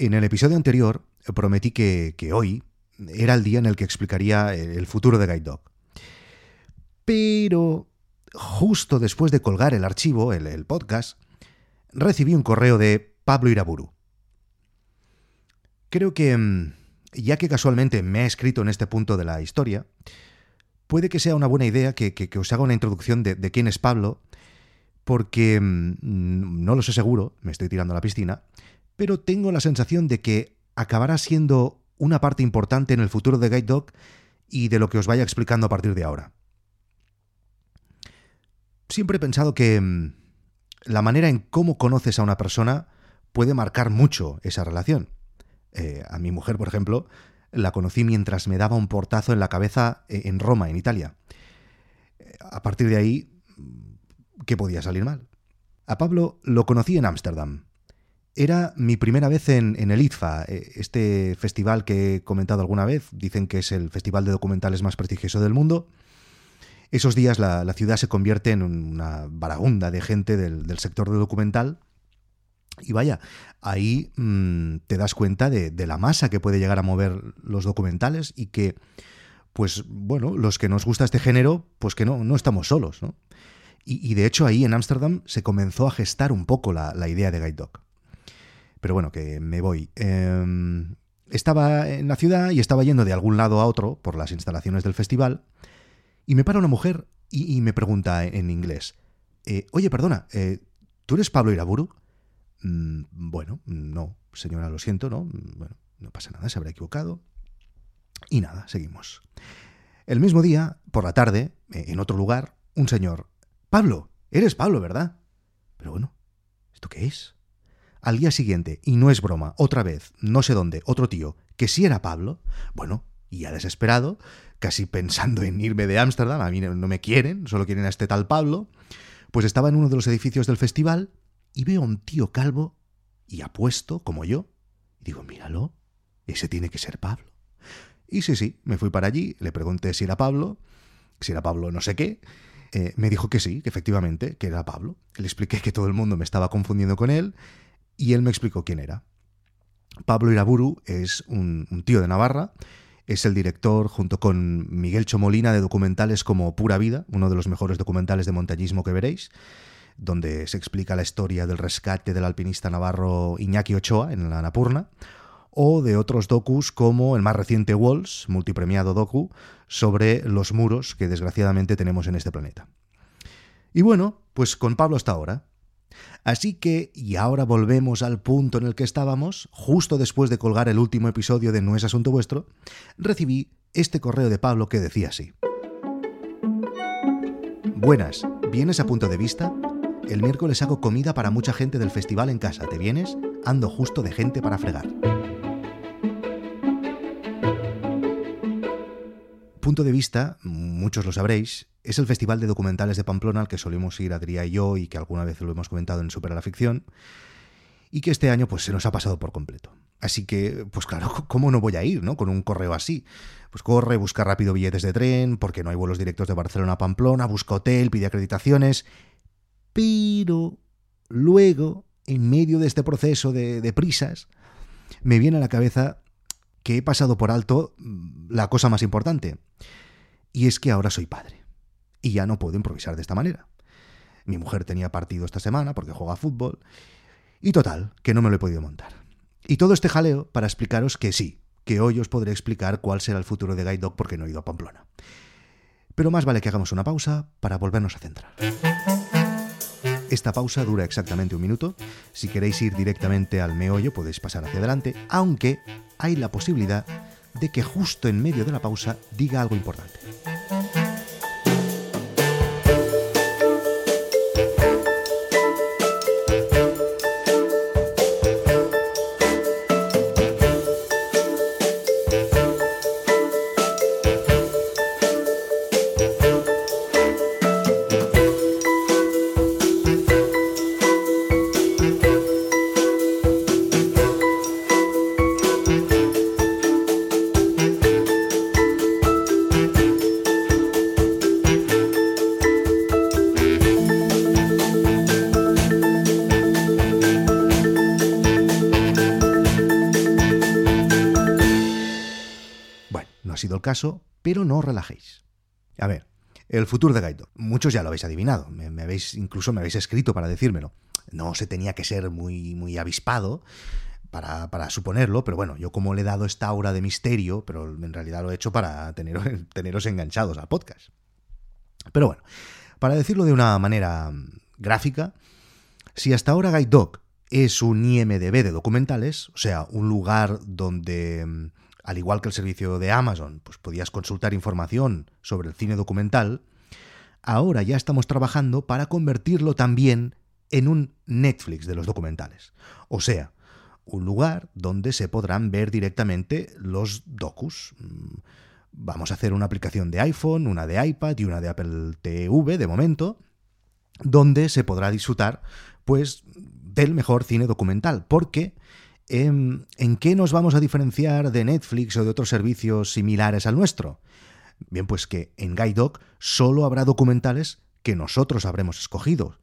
En el episodio anterior prometí que, hoy era el día en el que explicaría el futuro de Guide Dog. Pero justo después de colgar el archivo, el, podcast, recibí un correo de Pablo Iraburu. Creo que, mm, ya que casualmente me ha escrito en este punto de la historia, puede que sea una buena idea que, que, que os haga una introducción de, de, quién es Pablo, porque mm, no lo sé seguro, me estoy tirando a la piscina, pero tengo la sensación de que acabará siendo una parte importante en el futuro de Guide Dog y de lo que os vaya explicando a partir de ahora. Siempre he pensado que mm, la manera en cómo conoces a una persona puede marcar mucho esa relación. Eh, a mi mujer, por ejemplo, la conocí mientras me daba un portazo en la cabeza eh, en Roma, en Italia. Eh, a partir de ahí, ¿qué podía salir mal? A Pablo lo conocí en Ámsterdam. Era mi primera vez en, en, el ITFA, este festival que he comentado alguna vez. Dicen que es el festival de documentales más prestigioso del mundo. Esos días la, la ciudad se convierte en una baragunda de gente del, del sector de documental y vaya, ahí mmm, te das cuenta de, de, la masa que puede llegar a mover los documentales y que, pues bueno, los que nos gusta este género, pues que no, no estamos solos, ¿no? Y, y de hecho ahí en Ámsterdam se comenzó a gestar un poco la, la, idea de Guide Dog. Pero bueno, que me voy. Eh, estaba en la ciudad y estaba yendo de algún lado a otro por las instalaciones del festival y me para una mujer y, y me pregunta en inglés, eh, oye, perdona, eh, ¿tú eres Pablo Iraburu? Mm, bueno, no, señora, lo siento, ¿no? Bueno, no pasa nada, se habrá equivocado. Y nada, seguimos. El mismo día, por la tarde, eh, en otro lugar, un señor. Pablo, eres Pablo, ¿verdad? Pero bueno, ¿esto qué es? Al día siguiente, y no es broma, otra vez, no sé dónde, otro tío, que sí era Pablo, bueno, y ya desesperado, casi pensando en irme de Ámsterdam, a mí no me quieren, solo quieren a este tal Pablo, pues estaba en uno de los edificios del festival y veo a un tío calvo y apuesto, como yo, y digo, míralo, ese tiene que ser Pablo. Y sí, sí, me fui para allí, le pregunté si era Pablo, si era Pablo no sé qué, eh, me dijo que sí, que efectivamente, que era Pablo. Le expliqué que todo el mundo me estaba confundiendo con él, y él me explicó quién era. Pablo Iraburu es un, un tío de Navarra, es el director, junto con Miguel Chomolina, de documentales como Pura Vida, uno de los mejores documentales de montañismo que veréis, donde se explica la historia del rescate del alpinista navarro Iñaki Ochoa en la Annapurna, o de otros docus como el más reciente Walls, multipremiado docu, sobre los muros que desgraciadamente tenemos en este planeta. Y bueno, pues con Pablo hasta ahora. Así que, y ahora volvemos al punto en el que estábamos, justo después de colgar el último episodio de No es Asunto Vuestro, recibí este correo de Pablo que decía así. Buenas, ¿vienes a punto de vista? El miércoles hago comida para mucha gente del festival en casa. ¿Te vienes? Ando justo de gente para fregar. Punto de vista, muchos lo sabréis, es el festival de documentales de Pamplona al que solemos ir Adrià y yo y que alguna vez lo hemos comentado en Super la Ficción y que este año pues se nos ha pasado por completo. Así que, pues claro, ¿cómo no voy a ir, no? Con un correo así. Pues corre, busca rápido billetes de tren, porque no hay vuelos directos de Barcelona a Pamplona, busca hotel, pide acreditaciones pero luego, en medio de este proceso de prisas, me viene a la cabeza que he pasado por alto mm, la cosa más importante. Y es que ahora soy padre. Y ya no puedo improvisar de esta manera. Mi mujer tenía partido esta semana porque juega fútbol. Y total, que no me lo he podido montar. Y todo este jaleo para explicaros que sí, que hoy os podré explicar cuál será el futuro de Guide Dog porque no he ido a Pamplona. Pero más vale que hagamos una pausa para volvernos a centrar. Esta pausa dura exactamente un minuto. Si queréis ir directamente al meollo podéis pasar hacia adelante, aunque hay la posibilidad de que justo en medio de la pausa diga algo importante. El caso, pero no os relajéis. A ver, el futuro de Guide Muchos ya lo habéis adivinado, me, habéis, incluso me habéis escrito para decírmelo. No se tenía que ser muy, muy avispado para, para, suponerlo, pero bueno, yo como le he dado esta aura de misterio, pero en realidad lo he hecho para teneros, teneros enganchados al podcast. Pero bueno, para decirlo de una manera gráfica, si hasta ahora Guide Dog es un IMDB de documentales, o sea, un lugar donde al igual que el servicio de Amazon, pues podías consultar información sobre el cine documental, ahora ya estamos trabajando para convertirlo también en un Netflix de los documentales. O sea, un lugar donde se podrán ver directamente los docus. Mm, vamos a hacer una aplicación de iPhone, una de iPad y una de Apple TV de momento, donde se podrá disfrutar pues del mejor cine documental, porque Em, ¿En qué nos vamos a diferenciar de Netflix o de otros servicios similares al nuestro? Bien, pues que en Guide solo habrá documentales que nosotros habremos escogido.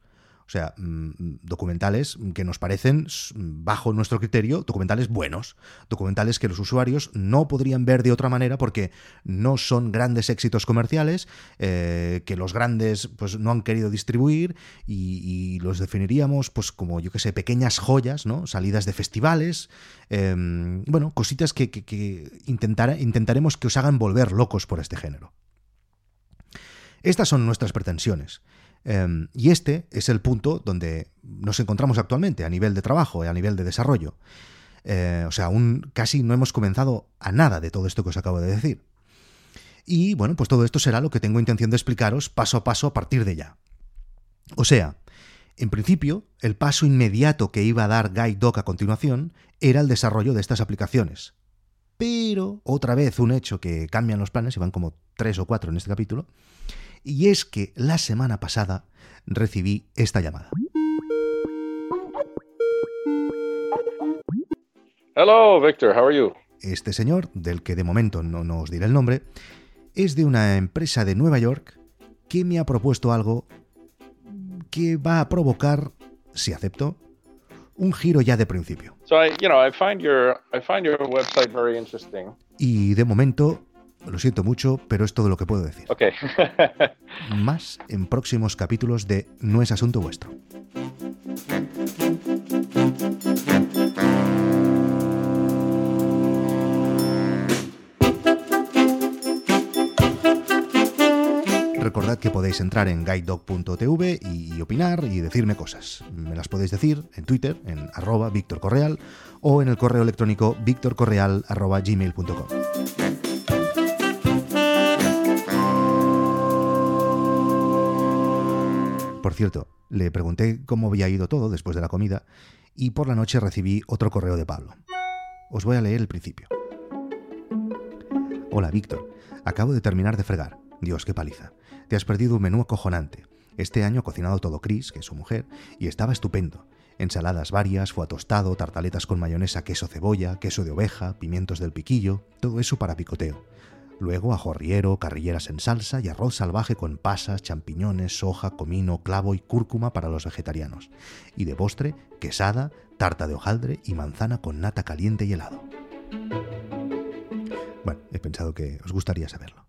O sea, mm, documentales que nos parecen, bajo nuestro criterio, documentales buenos, documentales que los usuarios no podrían ver de otra manera porque no son grandes éxitos comerciales, eh, que los grandes pues, no han querido distribuir y, los definiríamos pues, como, yo que sé, pequeñas joyas, ¿no? salidas de festivales, em, bueno, cositas que, intentaremos que os hagan volver locos por este género. Estas son nuestras pretensiones. Em, y este es el punto donde nos encontramos actualmente a nivel de trabajo y a nivel de desarrollo. Eh, o sea, aún casi no hemos comenzado a nada de todo esto que os acabo de decir. Y bueno, pues todo esto será lo que tengo intención de explicaros paso a paso a partir de ya. O sea, en principio, el paso inmediato que iba a dar Guide Dog a continuación era el desarrollo de estas aplicaciones. Pero, otra vez, un hecho que cambian los planes, y van como tres o cuatro en este capítulo, y es que la semana pasada recibí esta llamada. Hello, Victor, how are you? Este señor, del que de momento no nos diré el nombre, es de una empresa de Nueva York que me ha propuesto algo que va a provocar, si acepto, un giro ya de principio. Y de momento lo siento mucho, pero es todo lo que puedo decir. Ok. Más en próximos capítulos de No es asunto vuestro. Recordad que podéis entrar en guidedog.tv y opinar y decirme cosas. Me las podéis decir en Twitter, en arroba Correal, o en el correo electrónico victorcorreal.gmail.com. Por cierto, le pregunté cómo había ido todo después de la comida y por la noche recibí otro correo de Pablo. Os voy a leer el principio. Hola Víctor, acabo de terminar de fregar. Dios, qué paliza. Te has perdido un menú acojonante. Este año ha cocinado todo Chris, que es su mujer, y estaba estupendo. Ensaladas varias, fue tostado, tartaletas con mayonesa, queso cebolla, queso de oveja, pimientos del piquillo, todo eso para picoteo. Luego ajorriero, carrilleras en salsa y arroz salvaje con pasas, champiñones, soja, comino, clavo y cúrcuma para los vegetarianos. Y de postre, quesada, tarta de hojaldre y manzana con nata caliente y helado. Bueno, he pensado que os gustaría saberlo.